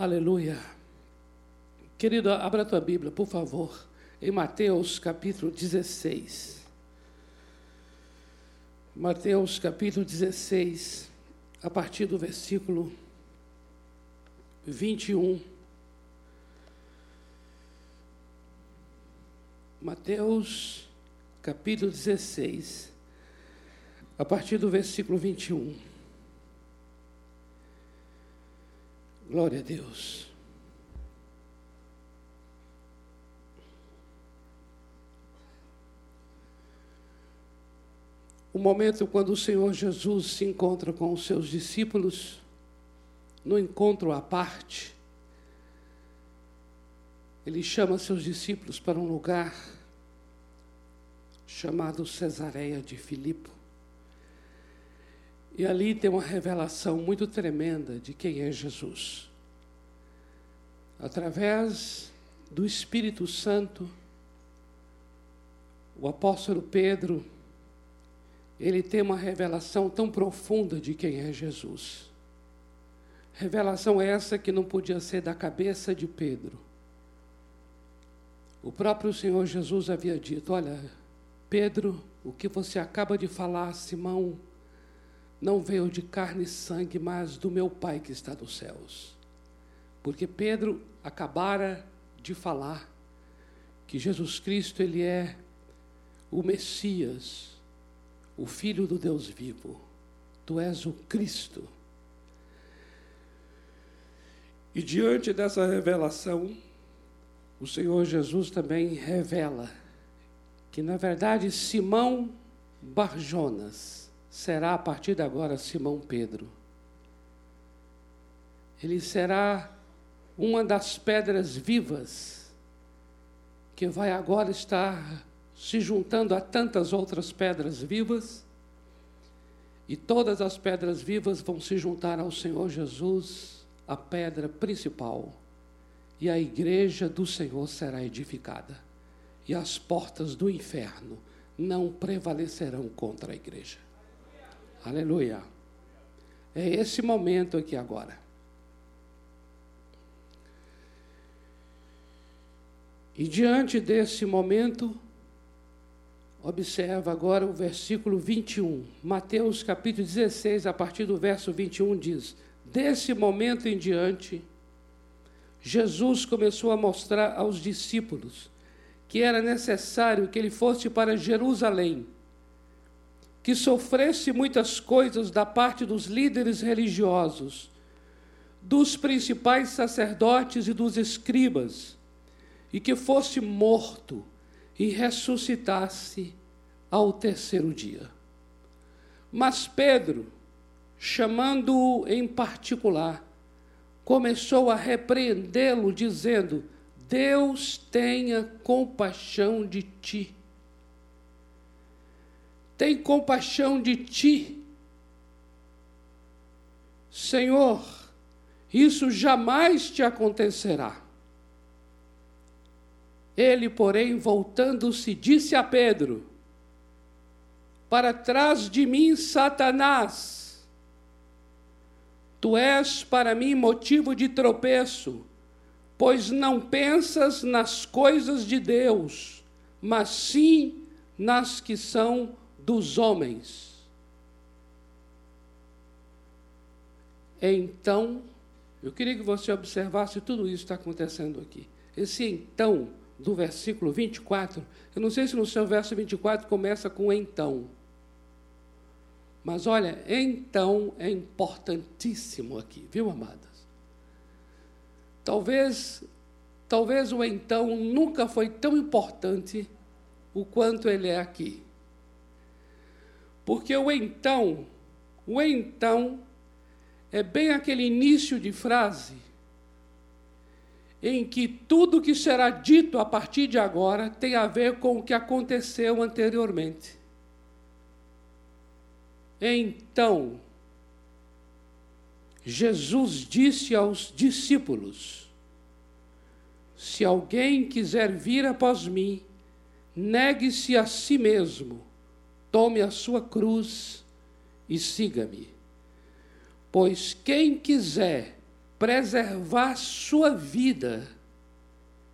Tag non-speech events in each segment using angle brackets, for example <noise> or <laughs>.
Aleluia. Querido, abra a tua Bíblia, por favor, em Mateus capítulo 16. Mateus capítulo 16, a partir do versículo 21. Mateus capítulo 16, a partir do versículo 21. Glória a Deus. O momento quando o Senhor Jesus se encontra com os seus discípulos, no encontro à parte, ele chama seus discípulos para um lugar chamado Cesareia de Filipe. E ali tem uma revelação muito tremenda de quem é Jesus. Através do Espírito Santo, o apóstolo Pedro, ele tem uma revelação tão profunda de quem é Jesus. Revelação essa que não podia ser da cabeça de Pedro. O próprio Senhor Jesus havia dito: Olha, Pedro, o que você acaba de falar, Simão, não veio de carne e sangue, mas do meu Pai que está nos céus. Porque Pedro acabara de falar que Jesus Cristo ele é o Messias, o filho do Deus vivo. Tu és o Cristo. E diante dessa revelação, o Senhor Jesus também revela que, na verdade, Simão Barjonas será a partir de agora Simão Pedro. Ele será uma das pedras vivas que vai agora estar se juntando a tantas outras pedras vivas, e todas as pedras vivas vão se juntar ao Senhor Jesus, a pedra principal, e a igreja do Senhor será edificada, e as portas do inferno não prevalecerão contra a igreja. Aleluia. É esse momento aqui agora. E diante desse momento, observa agora o versículo 21. Mateus capítulo 16, a partir do verso 21 diz: Desse momento em diante, Jesus começou a mostrar aos discípulos que era necessário que ele fosse para Jerusalém que sofresse muitas coisas da parte dos líderes religiosos, dos principais sacerdotes e dos escribas, e que fosse morto e ressuscitasse ao terceiro dia. Mas Pedro, chamando-o em particular, começou a repreendê-lo, dizendo: Deus tenha compaixão de ti tem compaixão de ti. Senhor, isso jamais te acontecerá. Ele, porém, voltando-se, disse a Pedro: Para trás de mim, Satanás, tu és para mim motivo de tropeço, pois não pensas nas coisas de Deus, mas sim nas que são dos homens. Então, eu queria que você observasse tudo isso que está acontecendo aqui. Esse então, do versículo 24, eu não sei se no seu verso 24 começa com então. Mas olha, então é importantíssimo aqui, viu, amadas? Talvez, talvez o então nunca foi tão importante o quanto ele é aqui. Porque o então, o então é bem aquele início de frase em que tudo que será dito a partir de agora tem a ver com o que aconteceu anteriormente. Então, Jesus disse aos discípulos: Se alguém quiser vir após mim, negue-se a si mesmo tome a sua cruz e siga-me. Pois quem quiser preservar sua vida,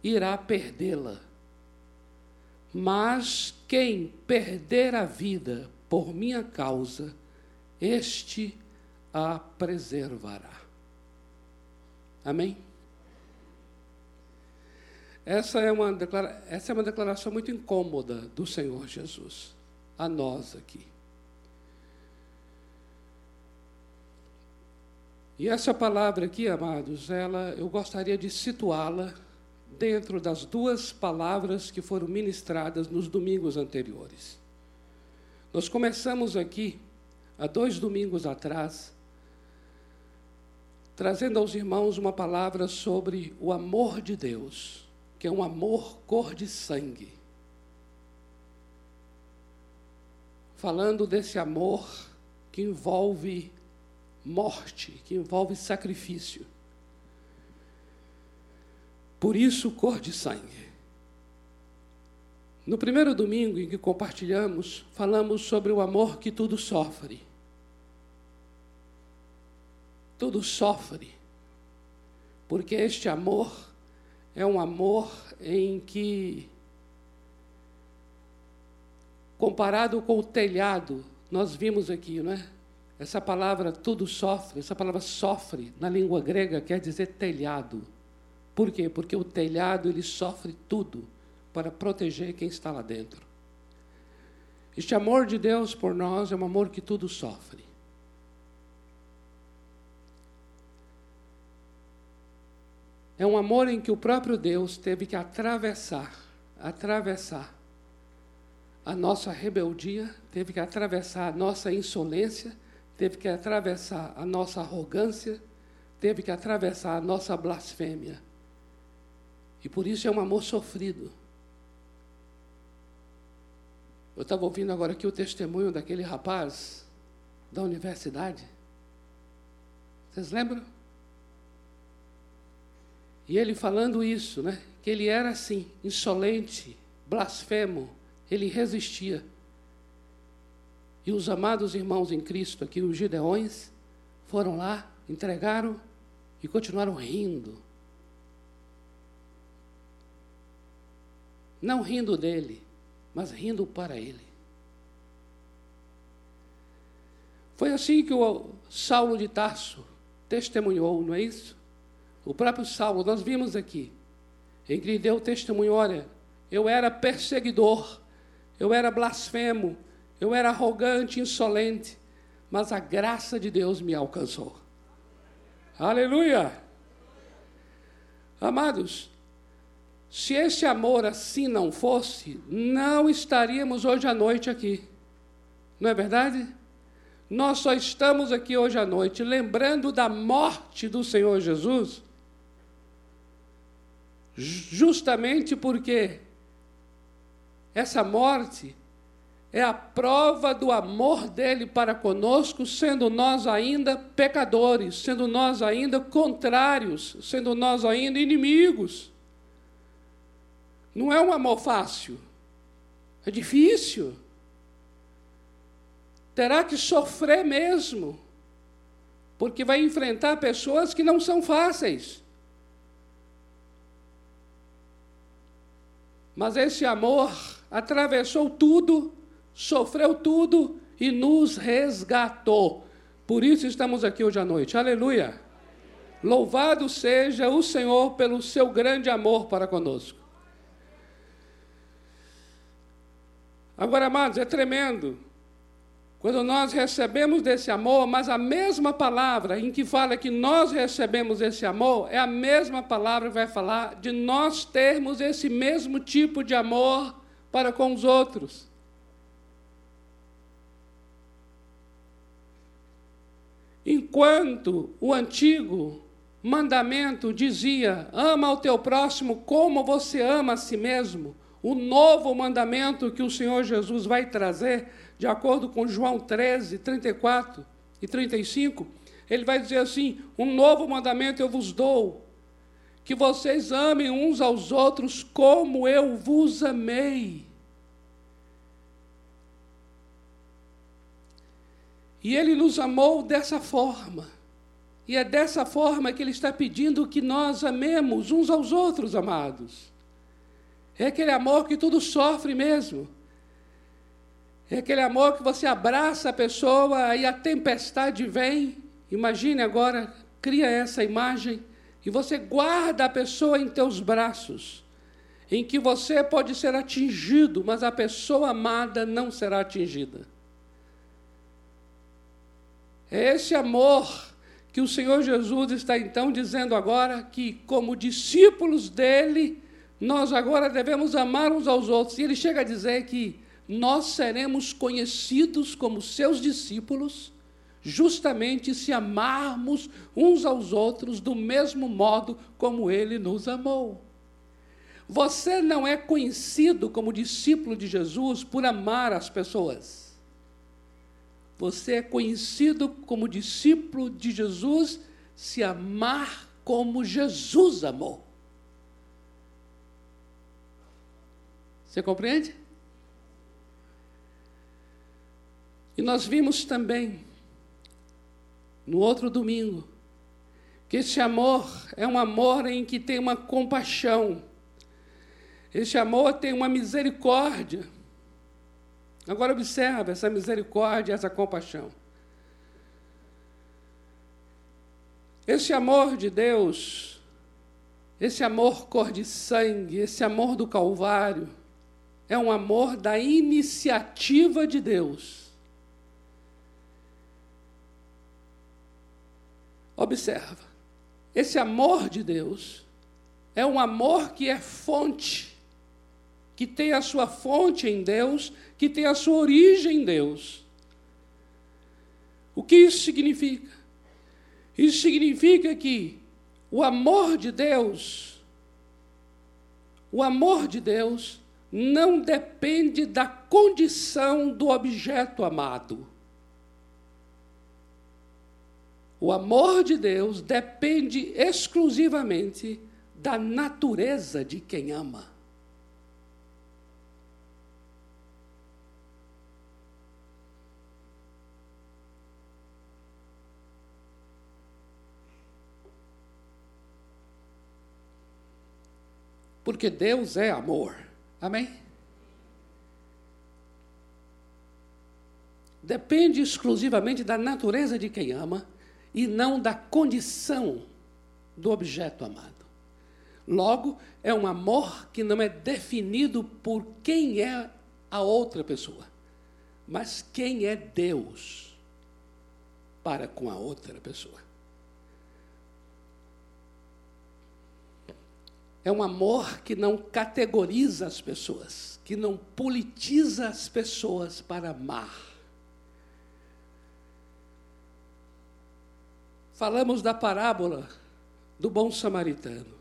irá perdê-la. Mas quem perder a vida por minha causa, este a preservará. Amém? Essa é, uma essa é uma declaração muito incômoda do Senhor Jesus, a nós aqui. E essa palavra aqui, amados, ela, eu gostaria de situá-la dentro das duas palavras que foram ministradas nos domingos anteriores. Nós começamos aqui, há dois domingos atrás, trazendo aos irmãos uma palavra sobre o amor de Deus, que é um amor cor de sangue. Falando desse amor que envolve morte, que envolve sacrifício. Por isso, cor de sangue. No primeiro domingo em que compartilhamos, falamos sobre o amor que tudo sofre. Tudo sofre. Porque este amor é um amor em que, comparado com o telhado, nós vimos aqui, não é? Essa palavra tudo sofre, essa palavra sofre na língua grega quer dizer telhado. Por quê? Porque o telhado ele sofre tudo para proteger quem está lá dentro. Este amor de Deus por nós é um amor que tudo sofre. É um amor em que o próprio Deus teve que atravessar, atravessar a nossa rebeldia, teve que atravessar a nossa insolência teve que atravessar a nossa arrogância, teve que atravessar a nossa blasfêmia. E por isso é um amor sofrido. Eu estava ouvindo agora aqui o testemunho daquele rapaz da universidade. Vocês lembram? E ele falando isso, né? Que ele era assim, insolente, blasfemo, ele resistia. E os amados irmãos em Cristo aqui, os Gideões, foram lá, entregaram e continuaram rindo. Não rindo dele, mas rindo para ele. Foi assim que o Saulo de Tarso testemunhou, não é isso? O próprio Saulo, nós vimos aqui, em que ele deu testemunho: olha, eu era perseguidor, eu era blasfemo, eu era arrogante, insolente, mas a graça de Deus me alcançou. Aleluia! Amados, se esse amor assim não fosse, não estaríamos hoje à noite aqui. Não é verdade? Nós só estamos aqui hoje à noite lembrando da morte do Senhor Jesus, justamente porque essa morte é a prova do amor dele para conosco, sendo nós ainda pecadores, sendo nós ainda contrários, sendo nós ainda inimigos. Não é um amor fácil, é difícil. Terá que sofrer mesmo, porque vai enfrentar pessoas que não são fáceis. Mas esse amor atravessou tudo sofreu tudo e nos resgatou. Por isso estamos aqui hoje à noite. Aleluia. Louvado seja o Senhor pelo seu grande amor para conosco. Agora, amados, é tremendo. Quando nós recebemos desse amor, mas a mesma palavra em que fala que nós recebemos esse amor, é a mesma palavra que vai falar de nós termos esse mesmo tipo de amor para com os outros. Enquanto o antigo mandamento dizia: ama o teu próximo como você ama a si mesmo, o novo mandamento que o Senhor Jesus vai trazer, de acordo com João 13, 34 e 35, ele vai dizer assim: um novo mandamento eu vos dou, que vocês amem uns aos outros como eu vos amei. E Ele nos amou dessa forma. E é dessa forma que ele está pedindo que nós amemos uns aos outros, amados. É aquele amor que tudo sofre mesmo. É aquele amor que você abraça a pessoa e a tempestade vem. Imagine agora, cria essa imagem e você guarda a pessoa em teus braços, em que você pode ser atingido, mas a pessoa amada não será atingida. É esse amor que o Senhor Jesus está então dizendo agora que, como discípulos dele, nós agora devemos amar uns aos outros. E ele chega a dizer que nós seremos conhecidos como seus discípulos, justamente se amarmos uns aos outros do mesmo modo como ele nos amou. Você não é conhecido como discípulo de Jesus por amar as pessoas. Você é conhecido como discípulo de Jesus se amar como Jesus amou. Você compreende? E nós vimos também, no outro domingo, que esse amor é um amor em que tem uma compaixão, esse amor tem uma misericórdia. Agora observa essa misericórdia, essa compaixão. Esse amor de Deus, esse amor cor de sangue, esse amor do Calvário, é um amor da iniciativa de Deus. Observa, esse amor de Deus é um amor que é fonte, que tem a sua fonte em Deus que tem a sua origem em Deus. O que isso significa? Isso significa que o amor de Deus, o amor de Deus, não depende da condição do objeto amado. O amor de Deus depende exclusivamente da natureza de quem ama. porque Deus é amor. Amém? Depende exclusivamente da natureza de quem ama e não da condição do objeto amado. Logo, é um amor que não é definido por quem é a outra pessoa, mas quem é Deus para com a outra pessoa. É um amor que não categoriza as pessoas, que não politiza as pessoas para amar. Falamos da parábola do bom samaritano.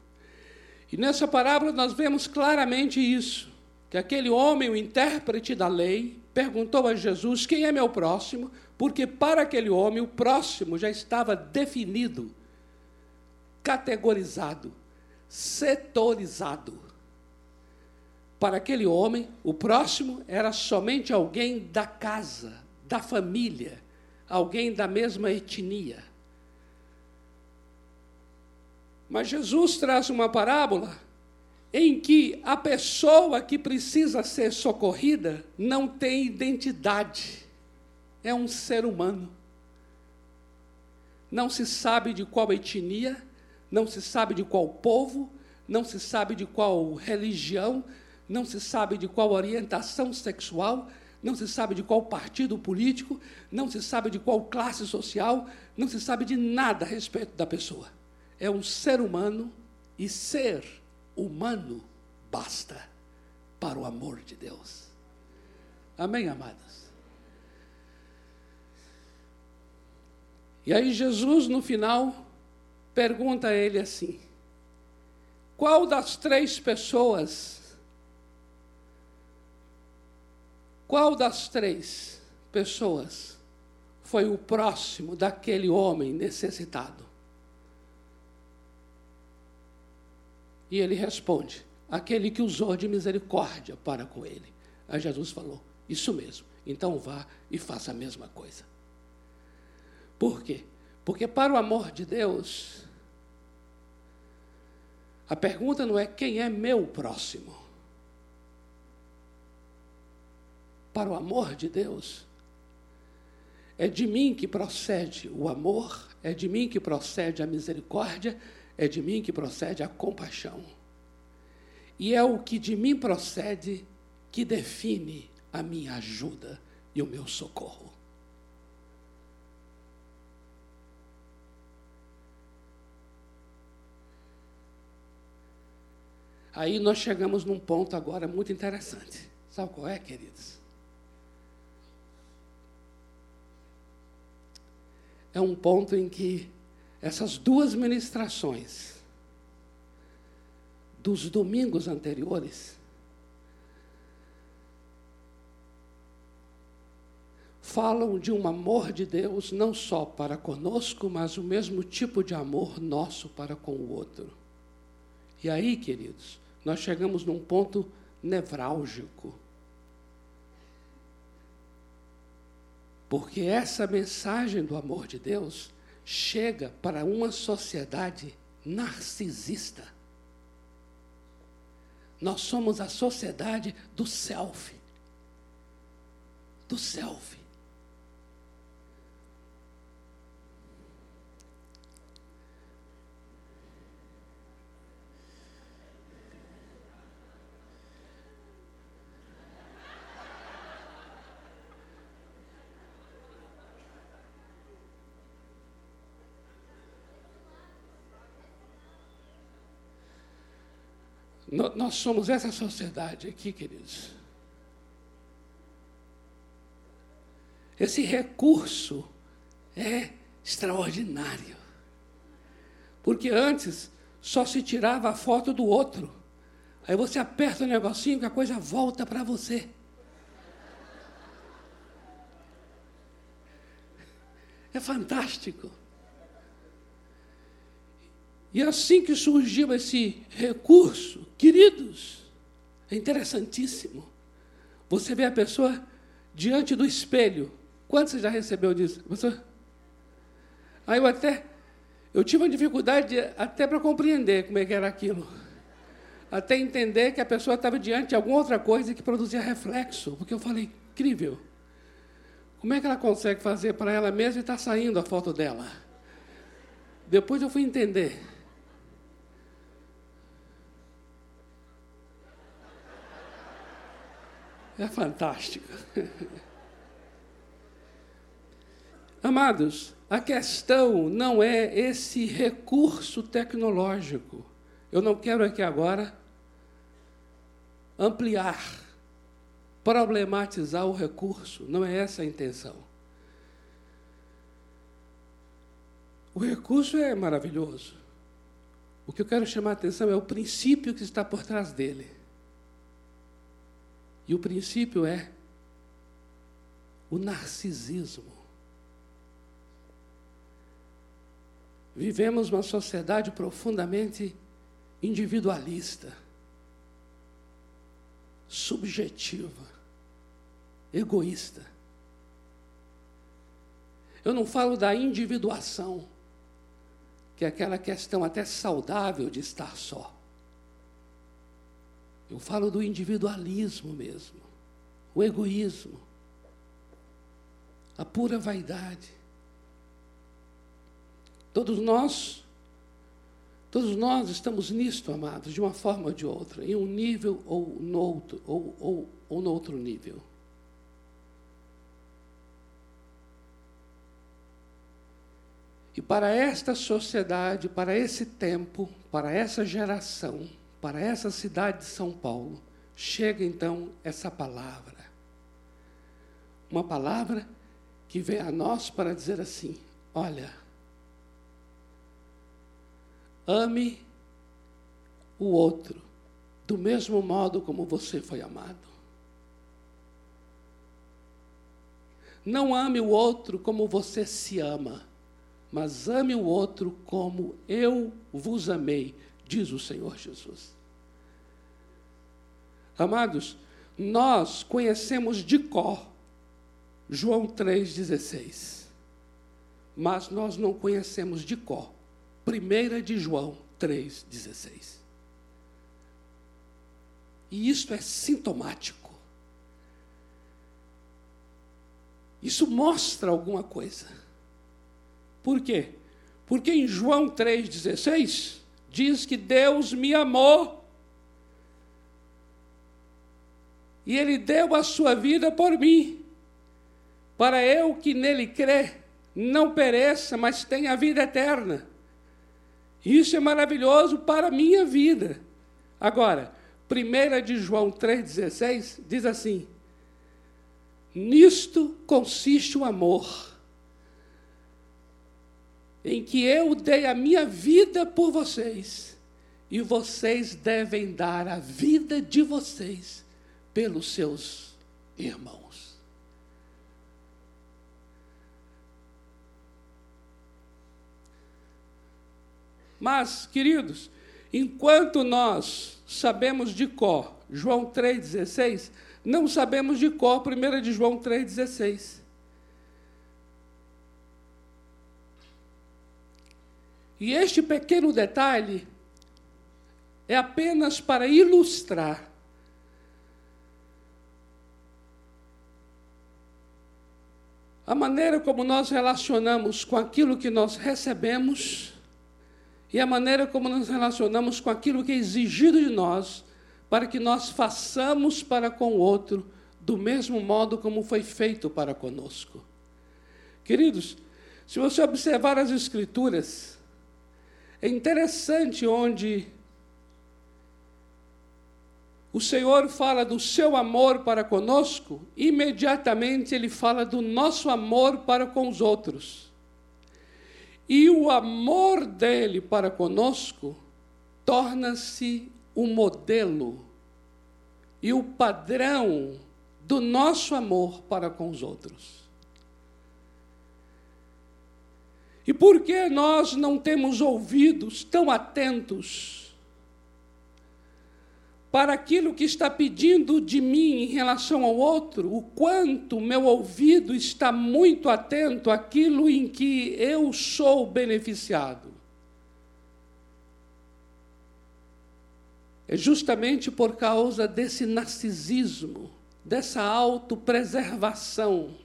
E nessa parábola nós vemos claramente isso: que aquele homem, o intérprete da lei, perguntou a Jesus: Quem é meu próximo? Porque para aquele homem o próximo já estava definido, categorizado setorizado. Para aquele homem, o próximo era somente alguém da casa, da família, alguém da mesma etnia. Mas Jesus traz uma parábola em que a pessoa que precisa ser socorrida não tem identidade, é um ser humano. Não se sabe de qual etnia, não se sabe de qual povo, não se sabe de qual religião, não se sabe de qual orientação sexual, não se sabe de qual partido político, não se sabe de qual classe social, não se sabe de nada a respeito da pessoa. É um ser humano e ser humano basta para o amor de Deus. Amém, amados? E aí, Jesus, no final, pergunta a ele assim: qual das três pessoas, qual das três pessoas foi o próximo daquele homem necessitado? E ele responde: aquele que usou de misericórdia para com ele. Aí Jesus falou: Isso mesmo, então vá e faça a mesma coisa. Por quê? Porque para o amor de Deus, a pergunta não é quem é meu próximo. Para o amor de Deus, é de mim que procede o amor, é de mim que procede a misericórdia, é de mim que procede a compaixão. E é o que de mim procede que define a minha ajuda e o meu socorro. Aí nós chegamos num ponto agora muito interessante. Sabe qual é, queridos? É um ponto em que essas duas ministrações dos domingos anteriores falam de um amor de Deus não só para conosco, mas o mesmo tipo de amor nosso para com o outro. E aí, queridos, nós chegamos num ponto nevrálgico. Porque essa mensagem do amor de Deus chega para uma sociedade narcisista. Nós somos a sociedade do self. Do self. Nós somos essa sociedade aqui, queridos. Esse recurso é extraordinário. Porque antes só se tirava a foto do outro. Aí você aperta o negocinho que a coisa volta para você. É fantástico. E assim que surgiu esse recurso, queridos, é interessantíssimo. Você vê a pessoa diante do espelho. Quanto você já recebeu disso? Você? Aí eu até eu tive uma dificuldade até para compreender como é que era aquilo. Até entender que a pessoa estava diante de alguma outra coisa que produzia reflexo. Porque eu falei, incrível. Como é que ela consegue fazer para ela mesma e está saindo a foto dela? Depois eu fui entender. É fantástico. Amados, a questão não é esse recurso tecnológico. Eu não quero aqui agora ampliar, problematizar o recurso, não é essa a intenção. O recurso é maravilhoso. O que eu quero chamar a atenção é o princípio que está por trás dele. E o princípio é o narcisismo. Vivemos uma sociedade profundamente individualista, subjetiva, egoísta. Eu não falo da individuação, que é aquela questão até saudável de estar só. Eu falo do individualismo mesmo, o egoísmo, a pura vaidade. Todos nós, todos nós estamos nisto, amados, de uma forma ou de outra, em um nível ou no outro, ou, ou, ou no outro nível. E para esta sociedade, para esse tempo, para essa geração, para essa cidade de São Paulo, chega então essa palavra. Uma palavra que vem a nós para dizer assim: olha, ame o outro do mesmo modo como você foi amado. Não ame o outro como você se ama, mas ame o outro como eu vos amei, diz o Senhor Jesus. Amados, nós conhecemos de cor João 3,16. mas nós não conhecemos de cor. 1 de João 3,16. E isto é sintomático. Isso mostra alguma coisa. Por quê? Porque em João 3,16 diz que Deus me amou e Ele deu a sua vida por mim, para eu que nele crê, não pereça, mas tenha a vida eterna. Isso é maravilhoso para a minha vida. Agora, 1 de João 3,16 diz assim: Nisto consiste o amor, em que eu dei a minha vida por vocês, e vocês devem dar a vida de vocês pelos seus irmãos. Mas, queridos, enquanto nós sabemos de cor João 3,16, não sabemos de cor 1 de João 3,16. E este pequeno detalhe é apenas para ilustrar a maneira como nós relacionamos com aquilo que nós recebemos e a maneira como nos relacionamos com aquilo que é exigido de nós para que nós façamos para com o outro do mesmo modo como foi feito para conosco. Queridos, se você observar as Escrituras, é interessante onde o Senhor fala do seu amor para conosco, imediatamente ele fala do nosso amor para com os outros. E o amor dele para conosco torna-se o modelo e o padrão do nosso amor para com os outros. E por que nós não temos ouvidos tão atentos para aquilo que está pedindo de mim em relação ao outro, o quanto meu ouvido está muito atento àquilo em que eu sou beneficiado. É justamente por causa desse narcisismo, dessa autopreservação,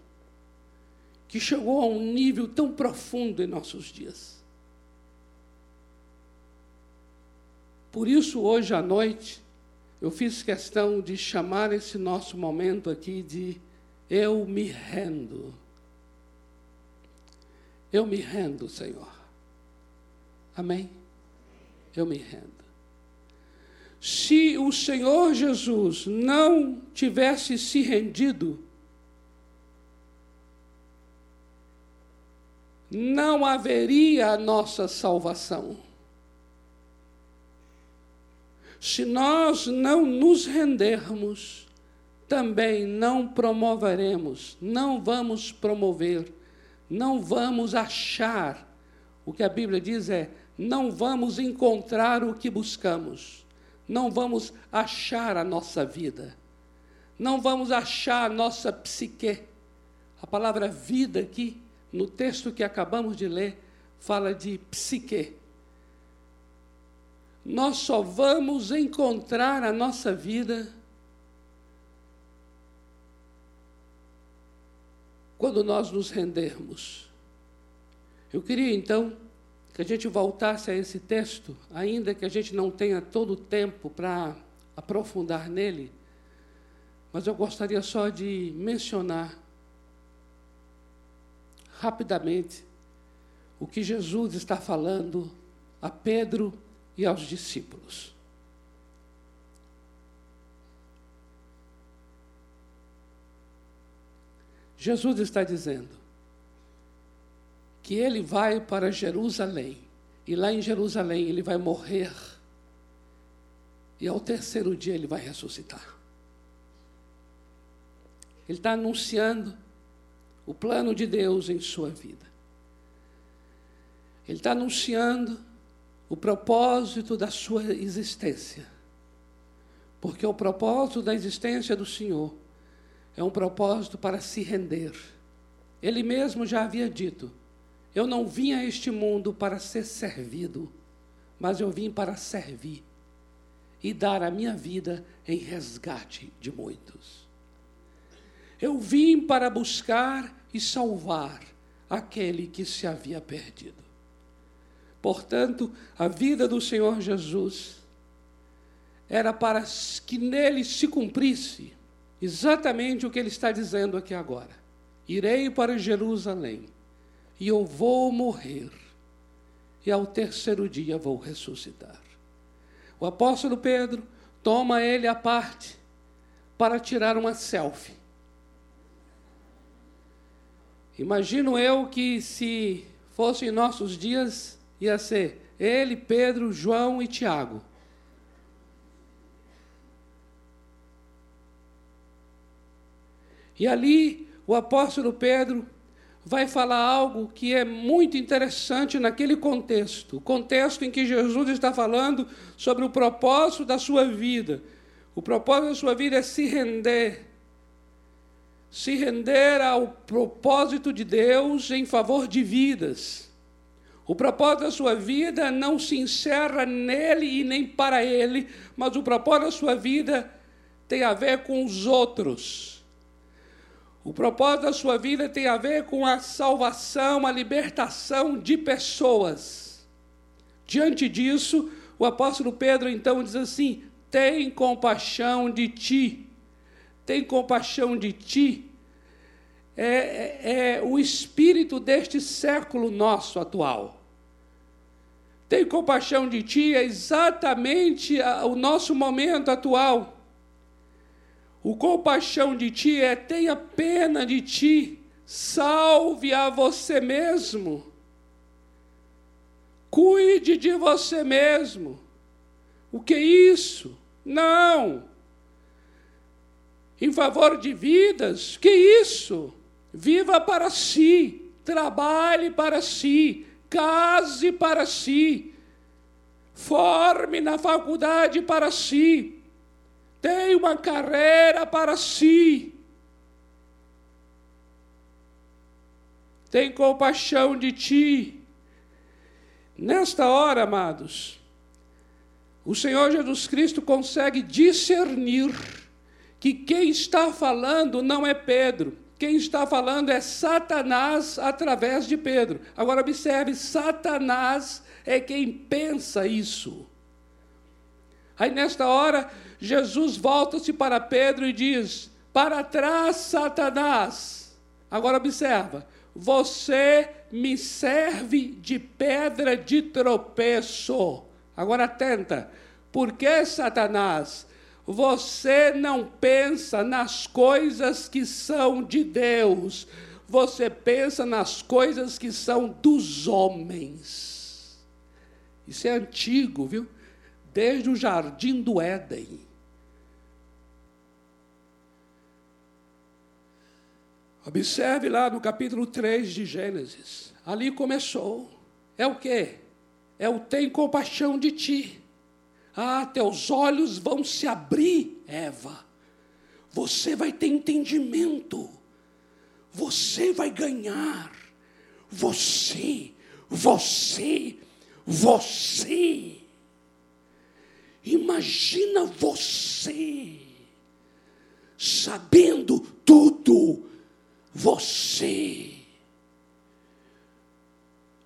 que chegou a um nível tão profundo em nossos dias. Por isso, hoje à noite, eu fiz questão de chamar esse nosso momento aqui de Eu me rendo. Eu me rendo, Senhor. Amém? Eu me rendo. Se o Senhor Jesus não tivesse se rendido, não haveria a nossa salvação. Se nós não nos rendermos, também não promoveremos, não vamos promover, não vamos achar. O que a Bíblia diz é: não vamos encontrar o que buscamos, não vamos achar a nossa vida, não vamos achar a nossa psique. A palavra vida aqui, no texto que acabamos de ler, fala de psique nós só vamos encontrar a nossa vida quando nós nos rendermos. Eu queria então que a gente voltasse a esse texto, ainda que a gente não tenha todo o tempo para aprofundar nele, mas eu gostaria só de mencionar rapidamente o que Jesus está falando a Pedro e aos discípulos. Jesus está dizendo que ele vai para Jerusalém, e lá em Jerusalém ele vai morrer, e ao terceiro dia ele vai ressuscitar. Ele está anunciando o plano de Deus em sua vida. Ele está anunciando o propósito da sua existência. Porque o propósito da existência do Senhor é um propósito para se render. Ele mesmo já havia dito: Eu não vim a este mundo para ser servido, mas eu vim para servir e dar a minha vida em resgate de muitos. Eu vim para buscar e salvar aquele que se havia perdido. Portanto, a vida do Senhor Jesus era para que nele se cumprisse exatamente o que ele está dizendo aqui agora. Irei para Jerusalém e eu vou morrer, e ao terceiro dia vou ressuscitar. O apóstolo Pedro toma ele à parte para tirar uma selfie. Imagino eu que se fosse em nossos dias, ia ser ele, Pedro, João e Tiago. E ali o apóstolo Pedro vai falar algo que é muito interessante naquele contexto o contexto em que Jesus está falando sobre o propósito da sua vida. O propósito da sua vida é se render. Se render ao propósito de Deus em favor de vidas. O propósito da sua vida não se encerra nele e nem para ele, mas o propósito da sua vida tem a ver com os outros o propósito da sua vida tem a ver com a salvação, a libertação de pessoas. Diante disso, o apóstolo Pedro então diz assim: tem compaixão de ti, tem compaixão de ti. É, é, é o espírito deste século nosso atual. Tem compaixão de ti é exatamente o nosso momento atual. O compaixão de ti é tenha pena de ti, salve a você mesmo. Cuide de você mesmo. O que é isso? Não. Em favor de vidas, que isso? Viva para si, trabalhe para si, case para si, forme na faculdade para si, tem uma carreira para si. Tem compaixão de ti. Nesta hora, amados, o Senhor Jesus Cristo consegue discernir que quem está falando não é Pedro, quem está falando é Satanás através de Pedro. Agora, observe: Satanás é quem pensa isso. Aí, nesta hora, Jesus volta-se para Pedro e diz: Para trás, Satanás. Agora observa: Você me serve de pedra de tropeço. Agora atenta: Por que, Satanás? Você não pensa nas coisas que são de Deus, você pensa nas coisas que são dos homens. Isso é antigo, viu? Desde o jardim do Éden. Observe lá no capítulo 3 de Gênesis. Ali começou. É o quê? É o tem compaixão de ti. Ah, teus olhos vão se abrir, Eva. Você vai ter entendimento. Você vai ganhar. Você, você, você. Imagina você sabendo tudo você.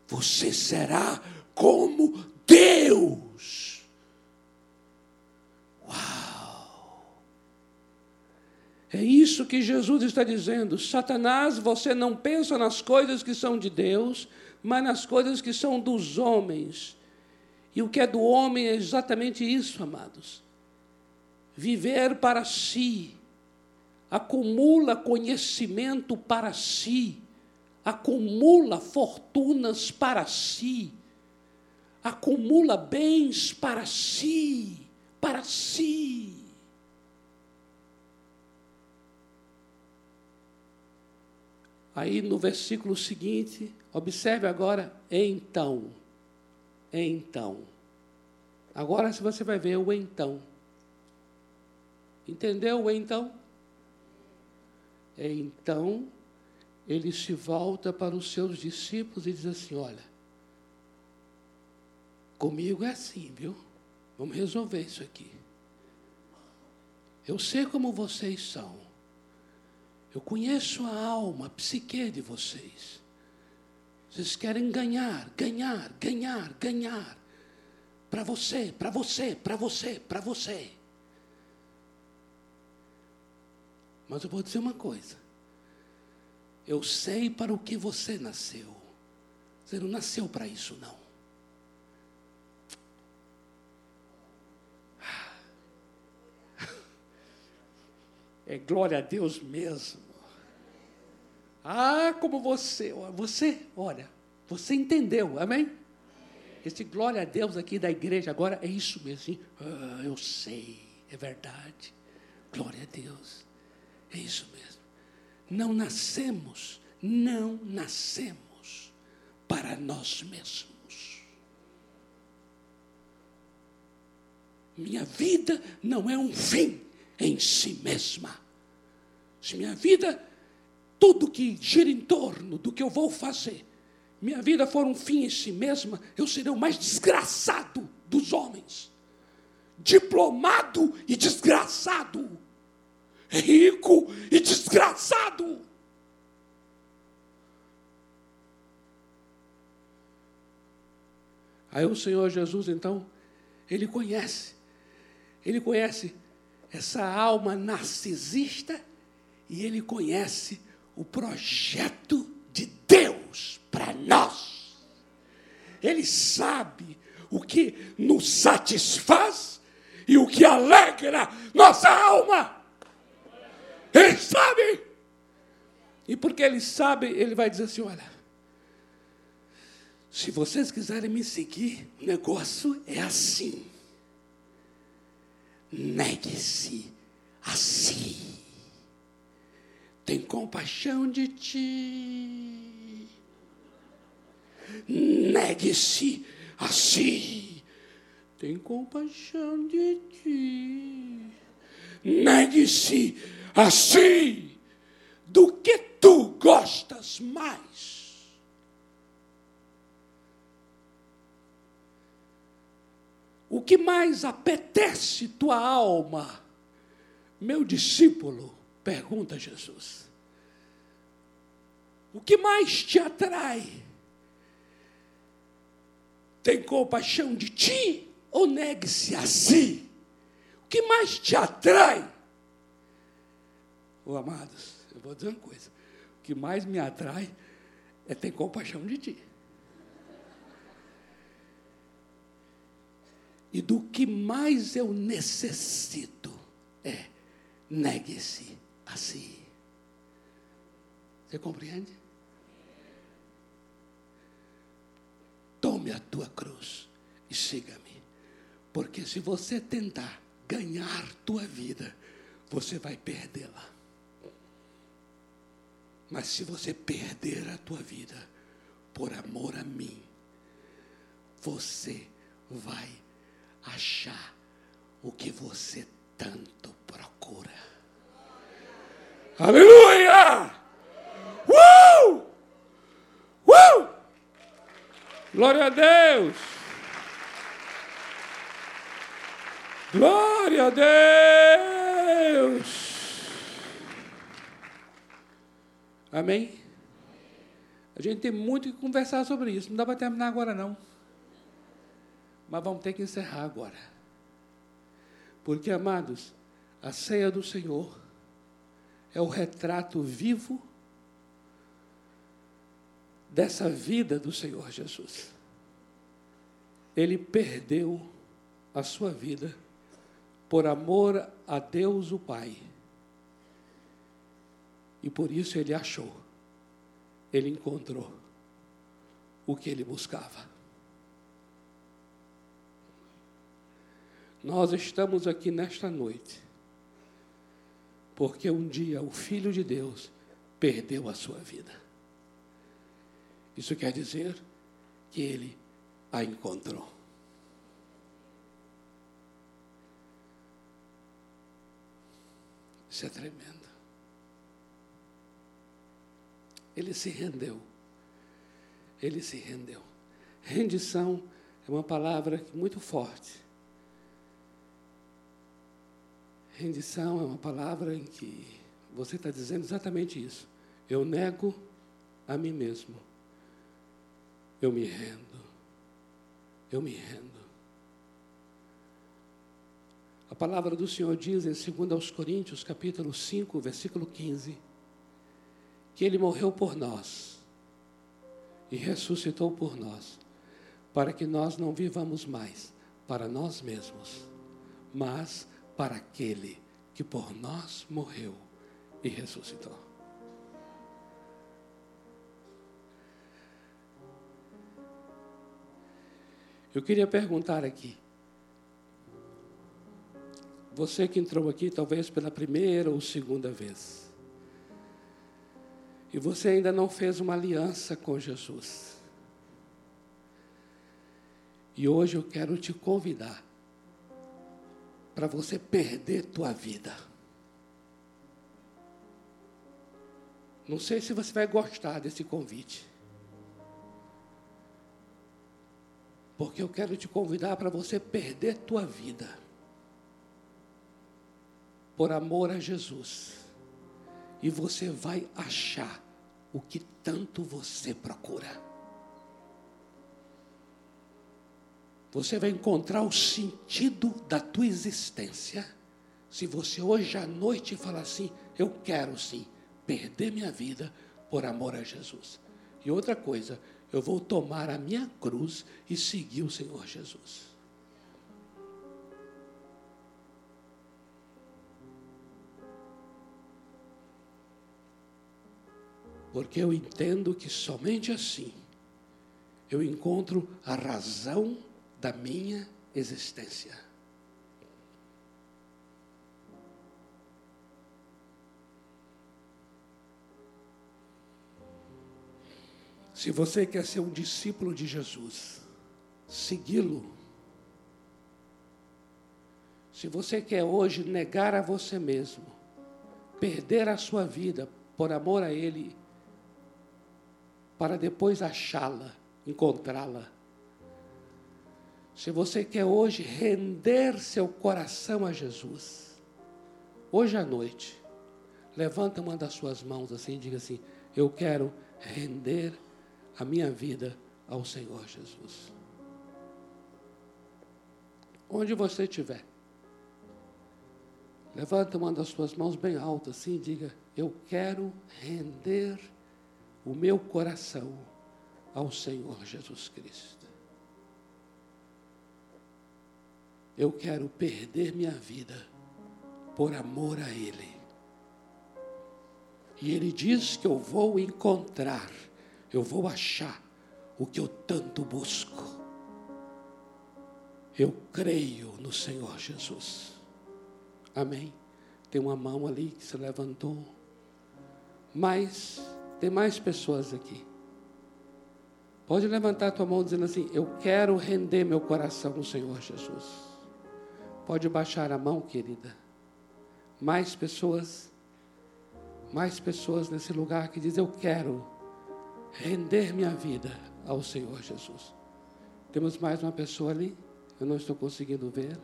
Você será como Deus. É isso que Jesus está dizendo. Satanás, você não pensa nas coisas que são de Deus, mas nas coisas que são dos homens. E o que é do homem é exatamente isso, amados. Viver para si acumula conhecimento para si, acumula fortunas para si, acumula bens para si, para si. Aí no versículo seguinte, observe agora, então. Então. Agora se você vai ver o então. Entendeu o então? Então ele se volta para os seus discípulos e diz assim: Olha, comigo é assim, viu? Vamos resolver isso aqui. Eu sei como vocês são. Eu conheço a alma, a psique de vocês. Vocês querem ganhar, ganhar, ganhar, ganhar. Para você, para você, para você, para você. Mas eu vou dizer uma coisa. Eu sei para o que você nasceu. Você não nasceu para isso, não. É glória a Deus mesmo. Ah, como você, você, olha, você entendeu, amém? Esse glória a Deus aqui da igreja agora é isso mesmo. Ah, eu sei, é verdade. Glória a Deus. É isso mesmo. Não nascemos, não nascemos para nós mesmos. Minha vida não é um fim em si mesma. Se minha vida, tudo que gira em torno do que eu vou fazer, minha vida for um fim em si mesma, eu serei o mais desgraçado dos homens. Diplomado e desgraçado. Rico e desgraçado. Aí o Senhor Jesus, então, ele conhece, ele conhece essa alma narcisista e ele conhece o projeto de Deus para nós. Ele sabe o que nos satisfaz e o que alegra nossa alma. Ele sabe. E porque ele sabe, ele vai dizer assim: olha, se vocês quiserem me seguir, o negócio é assim negue-se a si. Tem compaixão de ti. Negue-se a si. Tem compaixão de ti. Negue-se a si. Do que tu gostas mais? O que mais apetece tua alma? Meu discípulo, pergunta Jesus. O que mais te atrai? Tem compaixão de ti ou negue-se a si? O que mais te atrai? Oh, amados, eu vou dizer uma coisa. O que mais me atrai é ter compaixão de ti. E do que mais eu necessito é negue-se a si. Você compreende? Tome a tua cruz e siga-me. Porque se você tentar ganhar tua vida, você vai perdê-la. Mas se você perder a tua vida por amor a mim, você vai achar o que você tanto procura. Aleluia! Uh! Uh! Glória a Deus! Glória a Deus! Amém? A gente tem muito que conversar sobre isso. Não dá para terminar agora, não. Mas vamos ter que encerrar agora. Porque, amados, a ceia do Senhor é o retrato vivo dessa vida do Senhor Jesus. Ele perdeu a sua vida por amor a Deus o Pai. E por isso ele achou, ele encontrou o que ele buscava. Nós estamos aqui nesta noite, porque um dia o Filho de Deus perdeu a sua vida. Isso quer dizer que ele a encontrou. Isso é tremendo. Ele se rendeu. Ele se rendeu. Rendição é uma palavra muito forte. Rendição é uma palavra em que você está dizendo exatamente isso. Eu nego a mim mesmo. Eu me rendo. Eu me rendo. A palavra do Senhor diz em 2 Coríntios, capítulo 5, versículo 15, que ele morreu por nós e ressuscitou por nós, para que nós não vivamos mais para nós mesmos, mas para aquele que por nós morreu e ressuscitou. Eu queria perguntar aqui, você que entrou aqui talvez pela primeira ou segunda vez. E você ainda não fez uma aliança com Jesus. E hoje eu quero te convidar para você perder tua vida. Não sei se você vai gostar desse convite. Porque eu quero te convidar para você perder tua vida por amor a Jesus. E você vai achar o que tanto você procura. Você vai encontrar o sentido da tua existência. Se você hoje à noite falar assim, eu quero sim perder minha vida por amor a Jesus. E outra coisa, eu vou tomar a minha cruz e seguir o Senhor Jesus. porque eu entendo que somente assim eu encontro a razão da minha existência. Se você quer ser um discípulo de Jesus, segui-lo. Se você quer hoje negar a você mesmo, perder a sua vida por amor a Ele, para depois achá-la, encontrá-la. Se você quer hoje render seu coração a Jesus, hoje à noite, levanta uma das suas mãos assim e diga assim: Eu quero render a minha vida ao Senhor Jesus. Onde você estiver, levanta uma das suas mãos bem alta assim e diga: Eu quero render o meu coração ao Senhor Jesus Cristo. Eu quero perder minha vida por amor a Ele. E Ele diz que eu vou encontrar, eu vou achar o que eu tanto busco. Eu creio no Senhor Jesus. Amém. Tem uma mão ali que se levantou. Mas tem mais pessoas aqui. Pode levantar a tua mão dizendo assim: Eu quero render meu coração no Senhor Jesus. Pode baixar a mão, querida. Mais pessoas, mais pessoas nesse lugar que dizem: Eu quero render minha vida ao Senhor Jesus. Temos mais uma pessoa ali? Eu não estou conseguindo ver.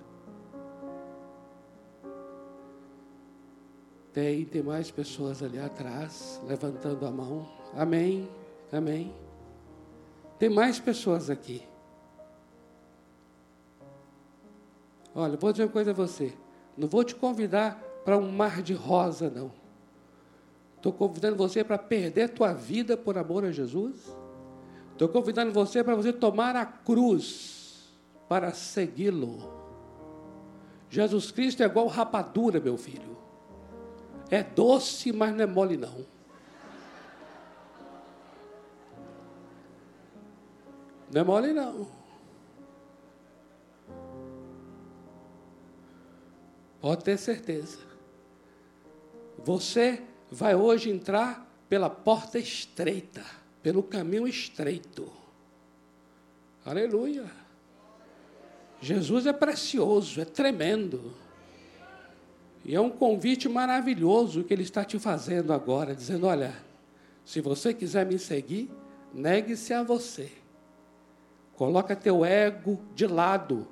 Tem, tem mais pessoas ali atrás, levantando a mão. Amém, amém. Tem mais pessoas aqui. Olha, vou dizer uma coisa a você. Não vou te convidar para um mar de rosa, não. Estou convidando você para perder tua vida por amor a Jesus. Estou convidando você para você tomar a cruz para segui-lo. Jesus Cristo é igual rapadura, meu filho. É doce, mas não é mole não. Não é mole não. Pode ter certeza. Você vai hoje entrar pela porta estreita, pelo caminho estreito. Aleluia. Jesus é precioso, é tremendo. E é um convite maravilhoso que Ele está te fazendo agora, dizendo: olha, Se você quiser me seguir, negue-se a você. Coloca teu ego de lado.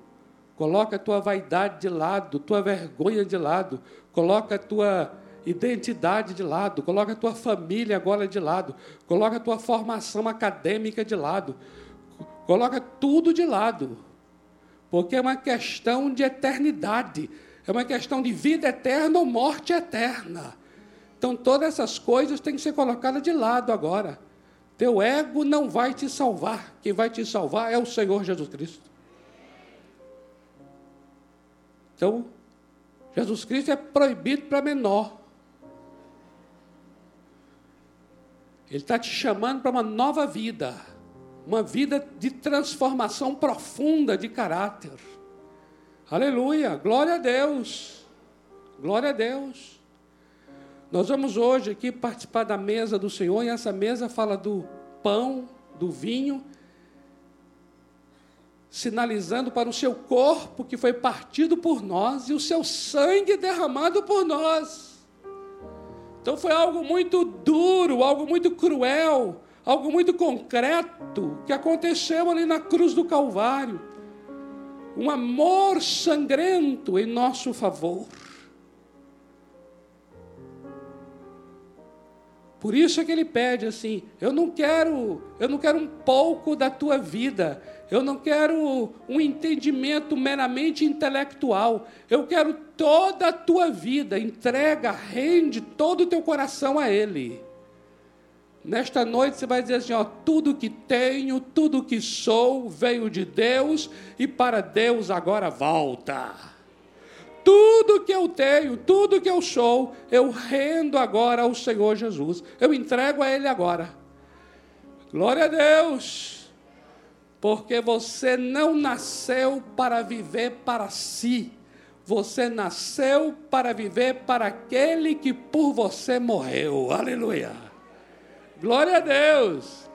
Coloca tua vaidade de lado, tua vergonha de lado. Coloca tua identidade de lado. Coloca tua família agora de lado. Coloca tua formação acadêmica de lado. Coloca tudo de lado. Porque é uma questão de eternidade. É uma questão de vida eterna ou morte eterna. Então, todas essas coisas têm que ser colocadas de lado agora. Teu ego não vai te salvar. Quem vai te salvar é o Senhor Jesus Cristo. Então, Jesus Cristo é proibido para menor. Ele está te chamando para uma nova vida, uma vida de transformação profunda de caráter. Aleluia, glória a Deus, glória a Deus. Nós vamos hoje aqui participar da mesa do Senhor, e essa mesa fala do pão, do vinho, sinalizando para o seu corpo que foi partido por nós e o seu sangue derramado por nós. Então foi algo muito duro, algo muito cruel, algo muito concreto que aconteceu ali na cruz do Calvário. Um amor sangrento em nosso favor. Por isso é que ele pede assim: eu não quero, eu não quero um pouco da tua vida, eu não quero um entendimento meramente intelectual, eu quero toda a tua vida, entrega, rende todo o teu coração a Ele. Nesta noite você vai dizer assim: ó, tudo que tenho, tudo que sou, veio de Deus e para Deus agora volta. Tudo que eu tenho, tudo que eu sou, eu rendo agora ao Senhor Jesus. Eu entrego a Ele agora. Glória a Deus. Porque você não nasceu para viver para si. Você nasceu para viver para aquele que por você morreu. Aleluia. Glória a Deus.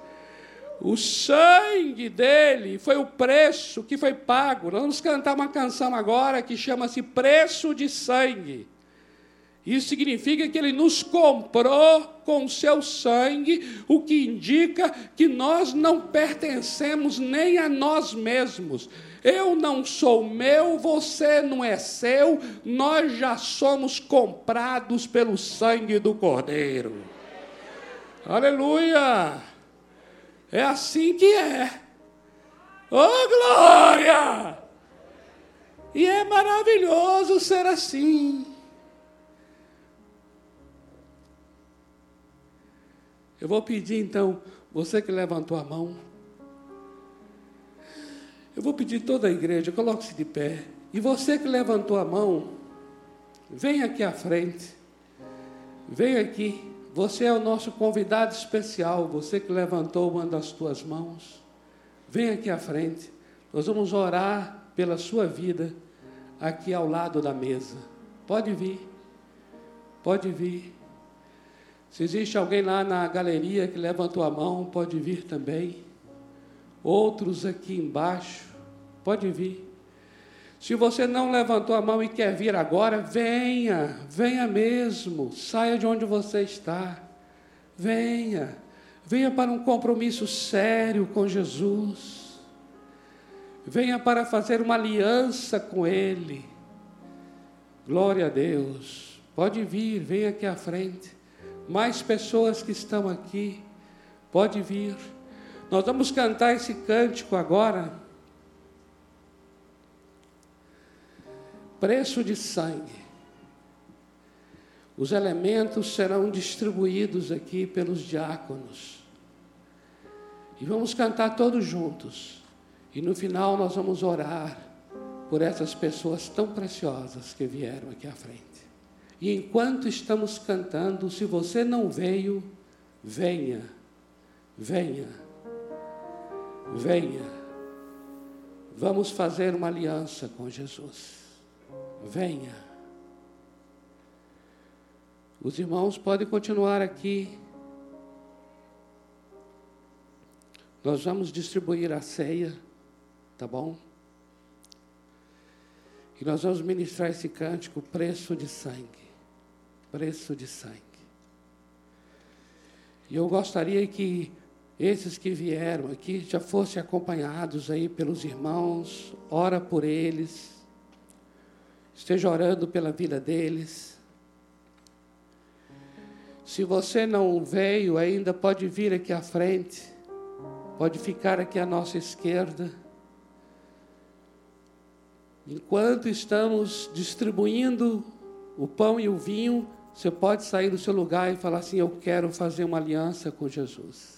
O sangue dele foi o preço que foi pago. Nós vamos cantar uma canção agora que chama-se Preço de Sangue. Isso significa que ele nos comprou com seu sangue, o que indica que nós não pertencemos nem a nós mesmos. Eu não sou meu, você não é seu, nós já somos comprados pelo sangue do Cordeiro. Aleluia! É assim que é. Oh, glória! E é maravilhoso ser assim. Eu vou pedir então, você que levantou a mão, eu vou pedir toda a igreja, coloque-se de pé. E você que levantou a mão, vem aqui à frente. Vem aqui. Você é o nosso convidado especial, você que levantou uma das tuas mãos. Vem aqui à frente. Nós vamos orar pela sua vida aqui ao lado da mesa. Pode vir. Pode vir. Se existe alguém lá na galeria que levantou a mão, pode vir também. Outros aqui embaixo, pode vir. Se você não levantou a mão e quer vir agora, venha, venha mesmo, saia de onde você está. Venha, venha para um compromisso sério com Jesus. Venha para fazer uma aliança com Ele. Glória a Deus. Pode vir, venha aqui à frente. Mais pessoas que estão aqui, pode vir. Nós vamos cantar esse cântico agora. Preço de sangue. Os elementos serão distribuídos aqui pelos diáconos. E vamos cantar todos juntos. E no final nós vamos orar por essas pessoas tão preciosas que vieram aqui à frente. E enquanto estamos cantando, se você não veio, venha, venha, venha. Vamos fazer uma aliança com Jesus venha. Os irmãos podem continuar aqui. Nós vamos distribuir a ceia, tá bom? E nós vamos ministrar esse cântico, preço de sangue. Preço de sangue. E eu gostaria que esses que vieram aqui já fossem acompanhados aí pelos irmãos, ora por eles, esteja orando pela vida deles. Se você não veio ainda, pode vir aqui à frente, pode ficar aqui à nossa esquerda. Enquanto estamos distribuindo o pão e o vinho, você pode sair do seu lugar e falar assim: Eu quero fazer uma aliança com Jesus.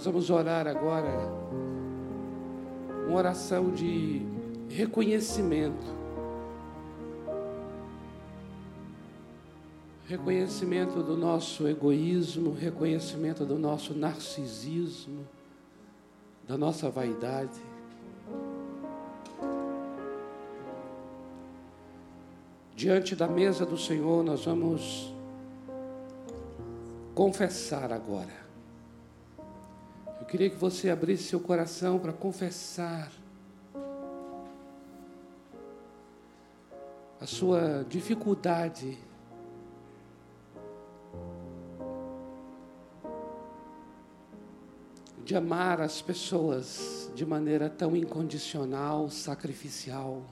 Nós vamos orar agora uma oração de reconhecimento. Reconhecimento do nosso egoísmo, reconhecimento do nosso narcisismo, da nossa vaidade. Diante da mesa do Senhor, nós vamos confessar agora. Queria que você abrisse seu coração para confessar a sua dificuldade de amar as pessoas de maneira tão incondicional, sacrificial.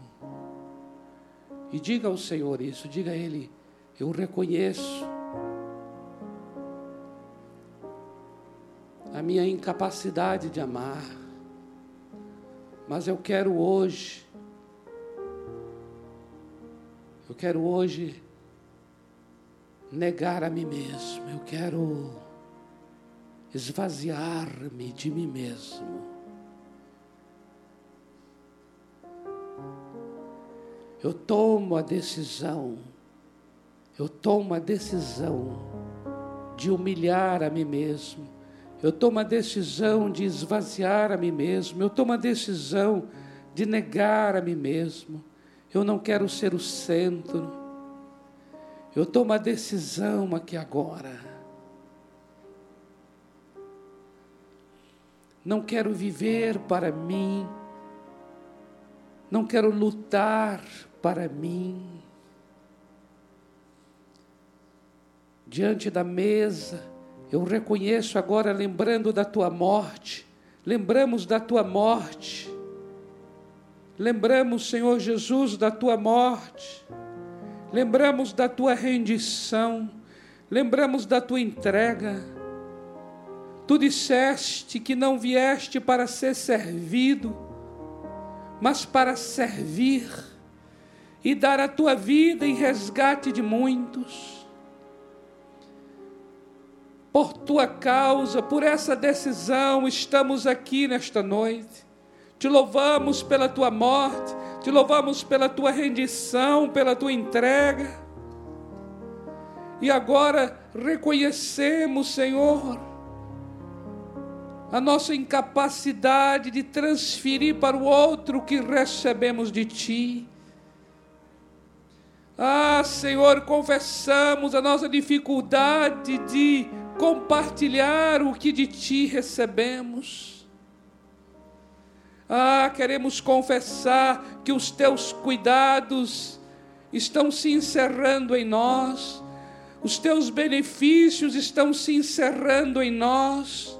E diga ao Senhor isso, diga a Ele: Eu reconheço minha incapacidade de amar, mas eu quero hoje, eu quero hoje negar a mim mesmo, eu quero esvaziar-me de mim mesmo. eu tomo a decisão, eu tomo a decisão de humilhar a mim mesmo, eu tomo a decisão de esvaziar a mim mesmo, eu tomo a decisão de negar a mim mesmo, eu não quero ser o centro, eu tomo a decisão aqui agora. Não quero viver para mim, não quero lutar para mim. Diante da mesa, eu reconheço agora, lembrando da tua morte, lembramos da tua morte, lembramos, Senhor Jesus, da tua morte, lembramos da tua rendição, lembramos da tua entrega. Tu disseste que não vieste para ser servido, mas para servir e dar a tua vida em resgate de muitos. Por tua causa, por essa decisão, estamos aqui nesta noite. Te louvamos pela tua morte, te louvamos pela tua rendição, pela tua entrega. E agora reconhecemos, Senhor, a nossa incapacidade de transferir para o outro o que recebemos de Ti. Ah, Senhor, confessamos a nossa dificuldade de compartilhar o que de Ti recebemos. Ah, queremos confessar que os Teus cuidados estão se encerrando em nós, os Teus benefícios estão se encerrando em nós,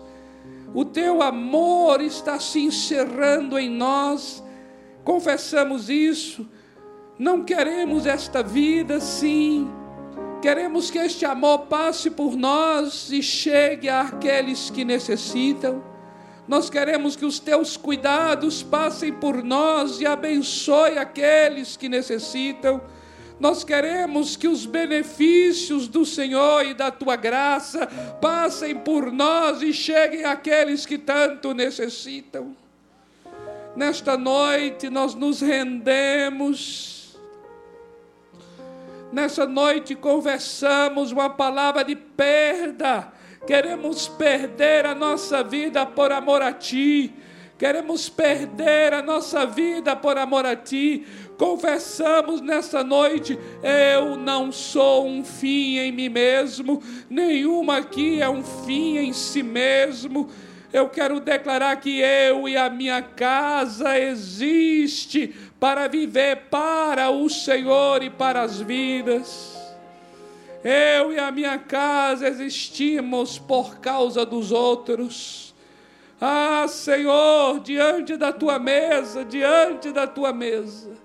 o Teu amor está se encerrando em nós. Confessamos isso não queremos esta vida assim. Queremos que este amor passe por nós e chegue àqueles que necessitam. Nós queremos que os teus cuidados passem por nós e abençoe aqueles que necessitam. Nós queremos que os benefícios do Senhor e da tua graça passem por nós e cheguem àqueles que tanto necessitam. Nesta noite nós nos rendemos Nessa noite conversamos uma palavra de perda. Queremos perder a nossa vida por amor a Ti. Queremos perder a nossa vida por amor a Ti. Confessamos nessa noite: eu não sou um fim em mim mesmo, nenhuma aqui é um fim em si mesmo. Eu quero declarar que eu e a minha casa existe para viver para o Senhor e para as vidas. Eu e a minha casa existimos por causa dos outros. Ah, Senhor, diante da tua mesa, diante da tua mesa,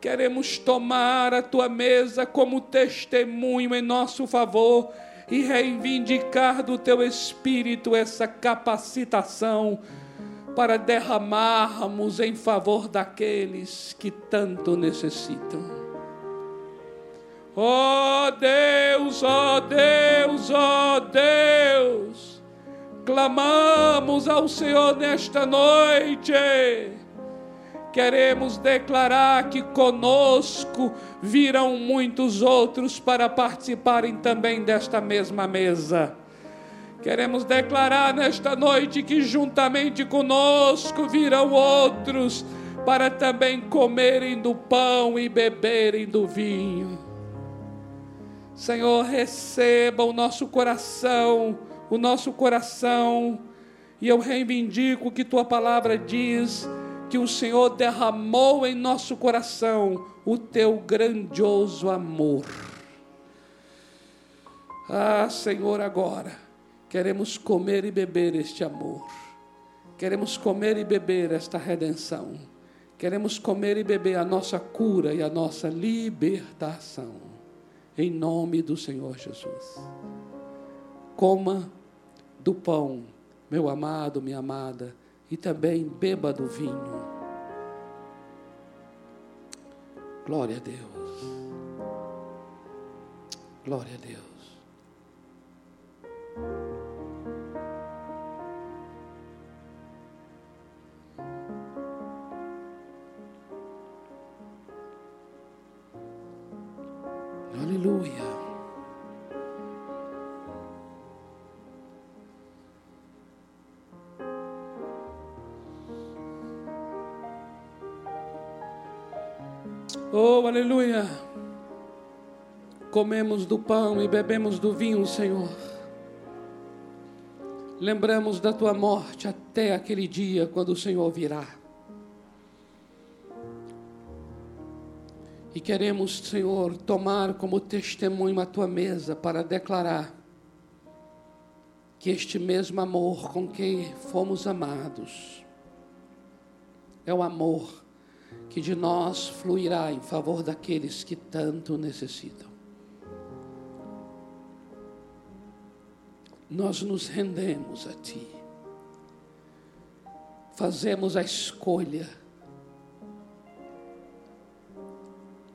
queremos tomar a tua mesa como testemunho em nosso favor e reivindicar do teu espírito essa capacitação para derramarmos em favor daqueles que tanto necessitam. Ó oh Deus, ó oh Deus, ó oh Deus, clamamos ao Senhor nesta noite. Queremos declarar que conosco virão muitos outros para participarem também desta mesma mesa. Queremos declarar nesta noite que juntamente conosco virão outros para também comerem do pão e beberem do vinho. Senhor, receba o nosso coração, o nosso coração, e eu reivindico que tua palavra diz que o Senhor derramou em nosso coração o teu grandioso amor. Ah, Senhor, agora queremos comer e beber este amor, queremos comer e beber esta redenção, queremos comer e beber a nossa cura e a nossa libertação, em nome do Senhor Jesus. Coma do pão, meu amado, minha amada e também beba do vinho. Glória a Deus. Glória a Deus. Comemos do pão e bebemos do vinho, Senhor. Lembramos da tua morte até aquele dia quando o Senhor virá. E queremos, Senhor, tomar como testemunho a tua mesa para declarar que este mesmo amor com quem fomos amados é o amor que de nós fluirá em favor daqueles que tanto necessitam. Nós nos rendemos a Ti, fazemos a escolha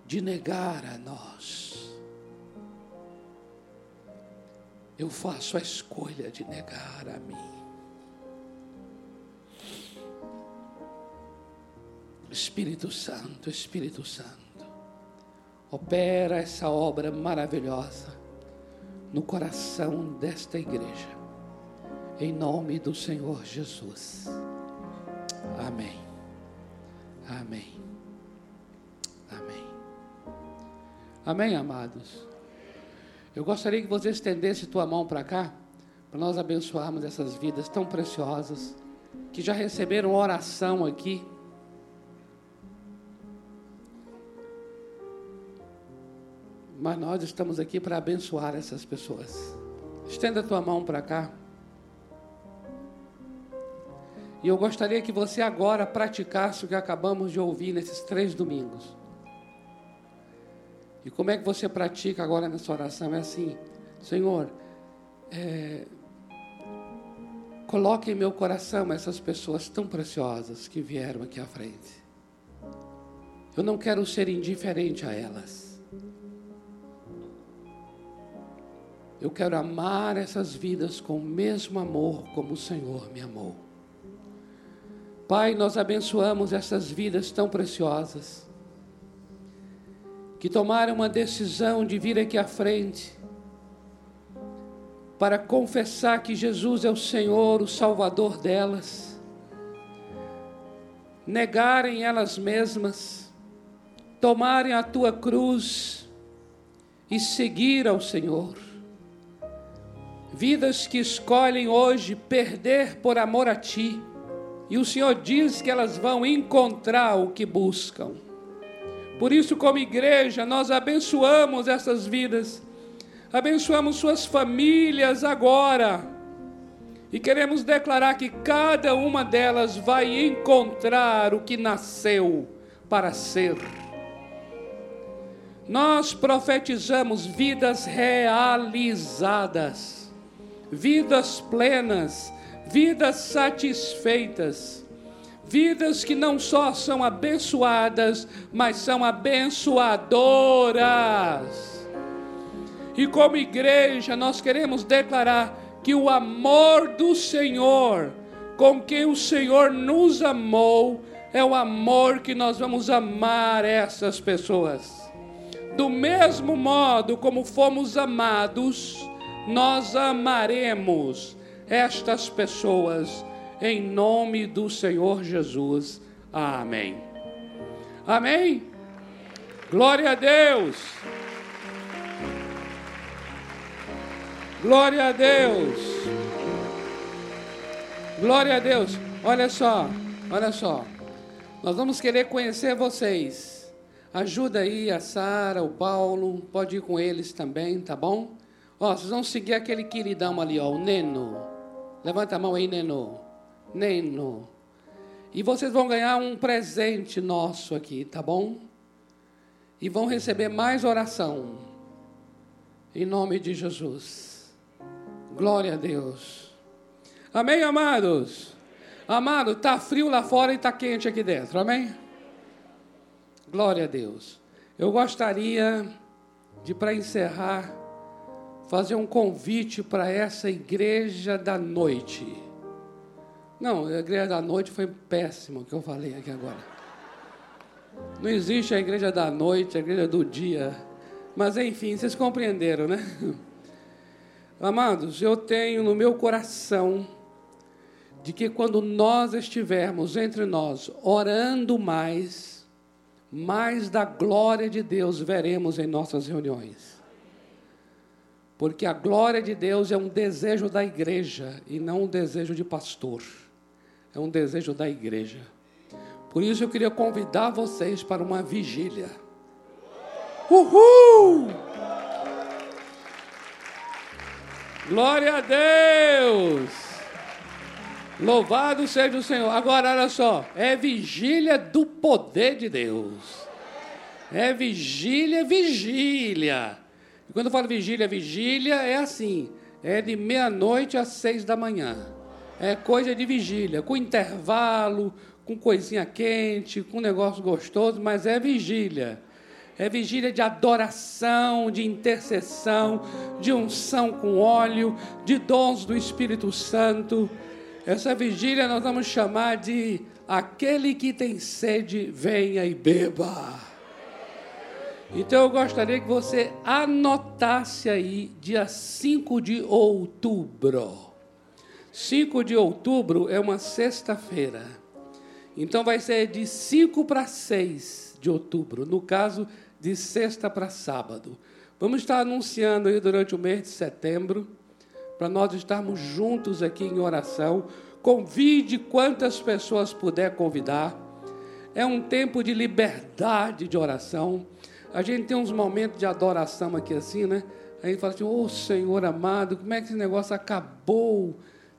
de negar a nós. Eu faço a escolha de negar a mim. Espírito Santo, Espírito Santo, opera essa obra maravilhosa no coração desta igreja, em nome do Senhor Jesus. Amém. Amém. Amém. Amém, amados. Eu gostaria que você estendesse tua mão para cá, para nós abençoarmos essas vidas tão preciosas que já receberam oração aqui. Mas nós estamos aqui para abençoar essas pessoas. Estenda a tua mão para cá. E eu gostaria que você agora praticasse o que acabamos de ouvir nesses três domingos. E como é que você pratica agora nessa oração? É assim, Senhor, é, coloque em meu coração essas pessoas tão preciosas que vieram aqui à frente. Eu não quero ser indiferente a elas. Eu quero amar essas vidas com o mesmo amor como o Senhor me amou. Pai, nós abençoamos essas vidas tão preciosas que tomaram uma decisão de vir aqui à frente para confessar que Jesus é o Senhor, o Salvador delas, negarem elas mesmas, tomarem a tua cruz e seguir ao Senhor. Vidas que escolhem hoje perder por amor a Ti, e o Senhor diz que elas vão encontrar o que buscam. Por isso, como igreja, nós abençoamos essas vidas, abençoamos suas famílias agora, e queremos declarar que cada uma delas vai encontrar o que nasceu para ser. Nós profetizamos vidas realizadas vidas plenas, vidas satisfeitas, vidas que não só são abençoadas, mas são abençoadoras. E como igreja, nós queremos declarar que o amor do Senhor, com que o Senhor nos amou, é o amor que nós vamos amar essas pessoas. Do mesmo modo como fomos amados, nós amaremos estas pessoas em nome do Senhor Jesus. Amém. Amém. Glória a Deus. Glória a Deus. Glória a Deus. Olha só, olha só. Nós vamos querer conhecer vocês. Ajuda aí a Sara, o Paulo, pode ir com eles também, tá bom? Ó, vocês vão seguir aquele queridão ali, ó, o Neno. Levanta a mão aí, Neno. Neno. E vocês vão ganhar um presente nosso aqui, tá bom? E vão receber mais oração. Em nome de Jesus. Glória a Deus. Amém, amados? Amado, tá frio lá fora e tá quente aqui dentro. Amém? Glória a Deus. Eu gostaria de, para encerrar, fazer um convite para essa igreja da noite. Não, a igreja da noite foi péssimo que eu falei aqui agora. Não existe a igreja da noite, a igreja do dia. Mas enfim, vocês compreenderam, né? Amados, eu tenho no meu coração de que quando nós estivermos entre nós orando mais, mais da glória de Deus veremos em nossas reuniões. Porque a glória de Deus é um desejo da igreja e não um desejo de pastor é um desejo da igreja. Por isso eu queria convidar vocês para uma vigília. Uhul! Glória a Deus! Louvado seja o Senhor. Agora, olha só, é vigília do poder de Deus. É vigília, vigília. E quando eu falo vigília, vigília, é assim: é de meia-noite às seis da manhã é coisa de vigília, com intervalo, com coisinha quente, com negócio gostoso, mas é vigília. É vigília de adoração, de intercessão, de unção com óleo, de dons do Espírito Santo. Essa vigília nós vamos chamar de aquele que tem sede, venha e beba. Então eu gostaria que você anotasse aí, dia 5 de outubro. 5 de outubro é uma sexta-feira. Então vai ser de 5 para 6 de outubro, no caso, de sexta para sábado. Vamos estar anunciando aí durante o mês de setembro, para nós estarmos juntos aqui em oração. Convide quantas pessoas puder convidar. É um tempo de liberdade de oração. A gente tem uns momentos de adoração aqui assim, né? Aí fala assim: Ô oh, Senhor amado, como é que esse negócio acabou?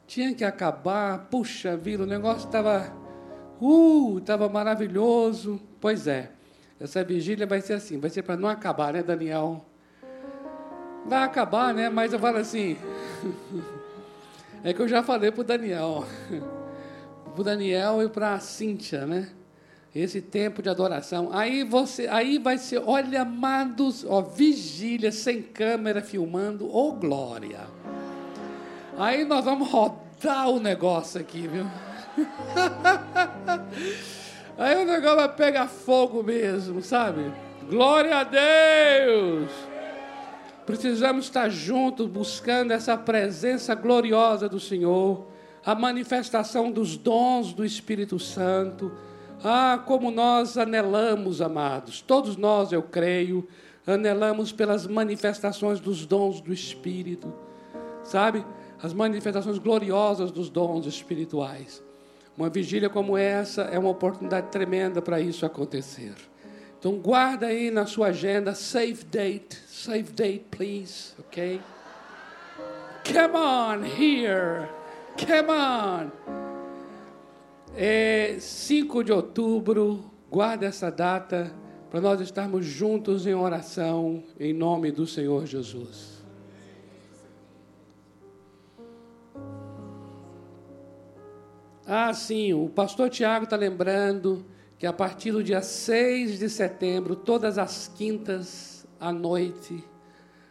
tinha que acabar, puxa vida, o negócio estava, uh, estava maravilhoso. Pois é, essa vigília vai ser assim, vai ser para não acabar, né, Daniel? Vai acabar, né? Mas eu falo assim, <laughs> é que eu já falei para o Daniel, <laughs> para o Daniel e para a Cíntia, né? Esse tempo de adoração. Aí você, aí vai ser, olha, amados, ó, vigília sem câmera filmando, ô oh, glória. Aí nós vamos rodar o negócio aqui, viu? <laughs> Aí o negócio vai pegar fogo mesmo, sabe? Glória a Deus! Precisamos estar juntos buscando essa presença gloriosa do Senhor, a manifestação dos dons do Espírito Santo. Ah, como nós anelamos, amados, todos nós, eu creio, anelamos pelas manifestações dos dons do Espírito, sabe? as manifestações gloriosas dos dons espirituais. Uma vigília como essa é uma oportunidade tremenda para isso acontecer. Então guarda aí na sua agenda, save date, save date, please, ok? Come on here, come on. É 5 de outubro, guarda essa data para nós estarmos juntos em oração em nome do Senhor Jesus. Ah, sim, o pastor Tiago está lembrando que a partir do dia 6 de setembro, todas as quintas à noite,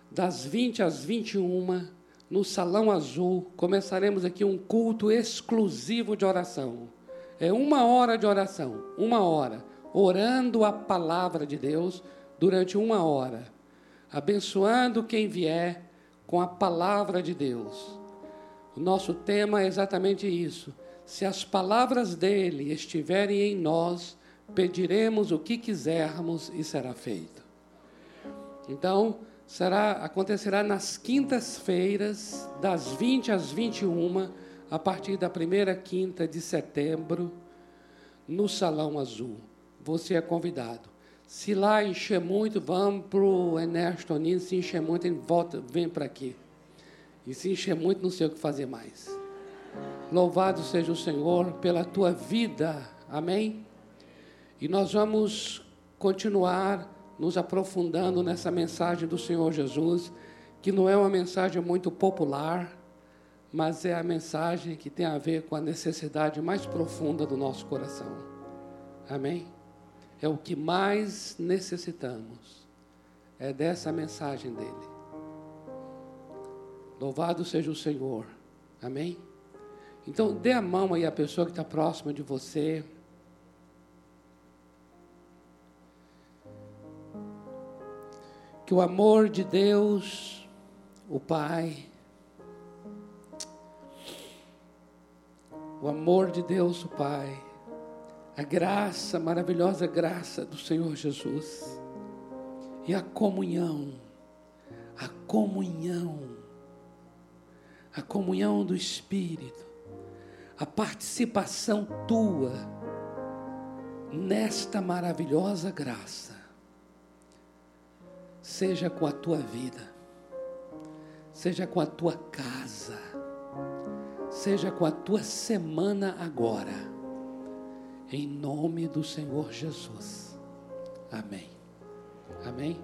das 20 às 21, no Salão Azul, começaremos aqui um culto exclusivo de oração. É uma hora de oração, uma hora, orando a palavra de Deus durante uma hora, abençoando quem vier com a palavra de Deus. O nosso tema é exatamente isso. Se as palavras dele estiverem em nós, pediremos o que quisermos e será feito. Então, será acontecerá nas quintas-feiras, das 20 às 21, a partir da primeira quinta de setembro, no Salão Azul. Você é convidado. Se lá encher muito, vamos para o Ernesto Onino. Se encher muito, ele volta, vem para aqui. E se encher muito, não sei o que fazer mais. Louvado seja o Senhor pela tua vida. Amém? E nós vamos continuar nos aprofundando nessa mensagem do Senhor Jesus, que não é uma mensagem muito popular, mas é a mensagem que tem a ver com a necessidade mais profunda do nosso coração. Amém? É o que mais necessitamos, é dessa mensagem dele. Louvado seja o Senhor. Amém? Então, dê a mão aí à pessoa que está próxima de você. Que o amor de Deus, o Pai, o amor de Deus, o Pai, a graça, a maravilhosa graça do Senhor Jesus. E a comunhão, a comunhão, a comunhão do Espírito, a participação tua nesta maravilhosa graça. Seja com a tua vida, seja com a tua casa, seja com a tua semana agora, em nome do Senhor Jesus. Amém. Amém.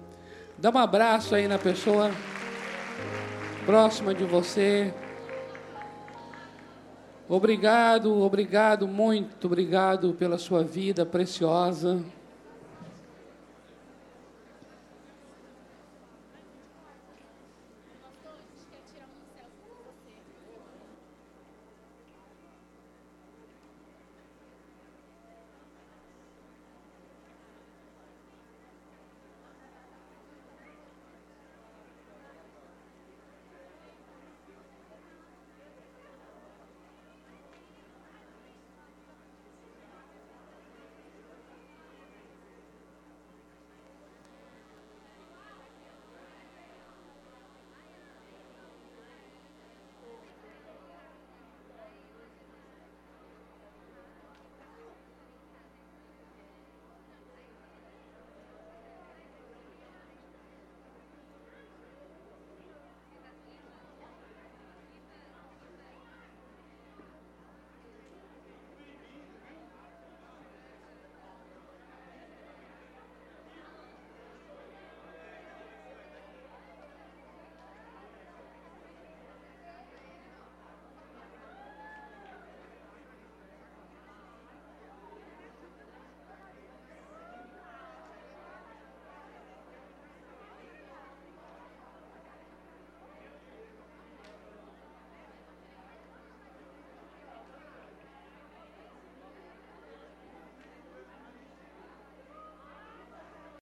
Dá um abraço aí na pessoa próxima de você. Obrigado, obrigado, muito obrigado pela sua vida preciosa.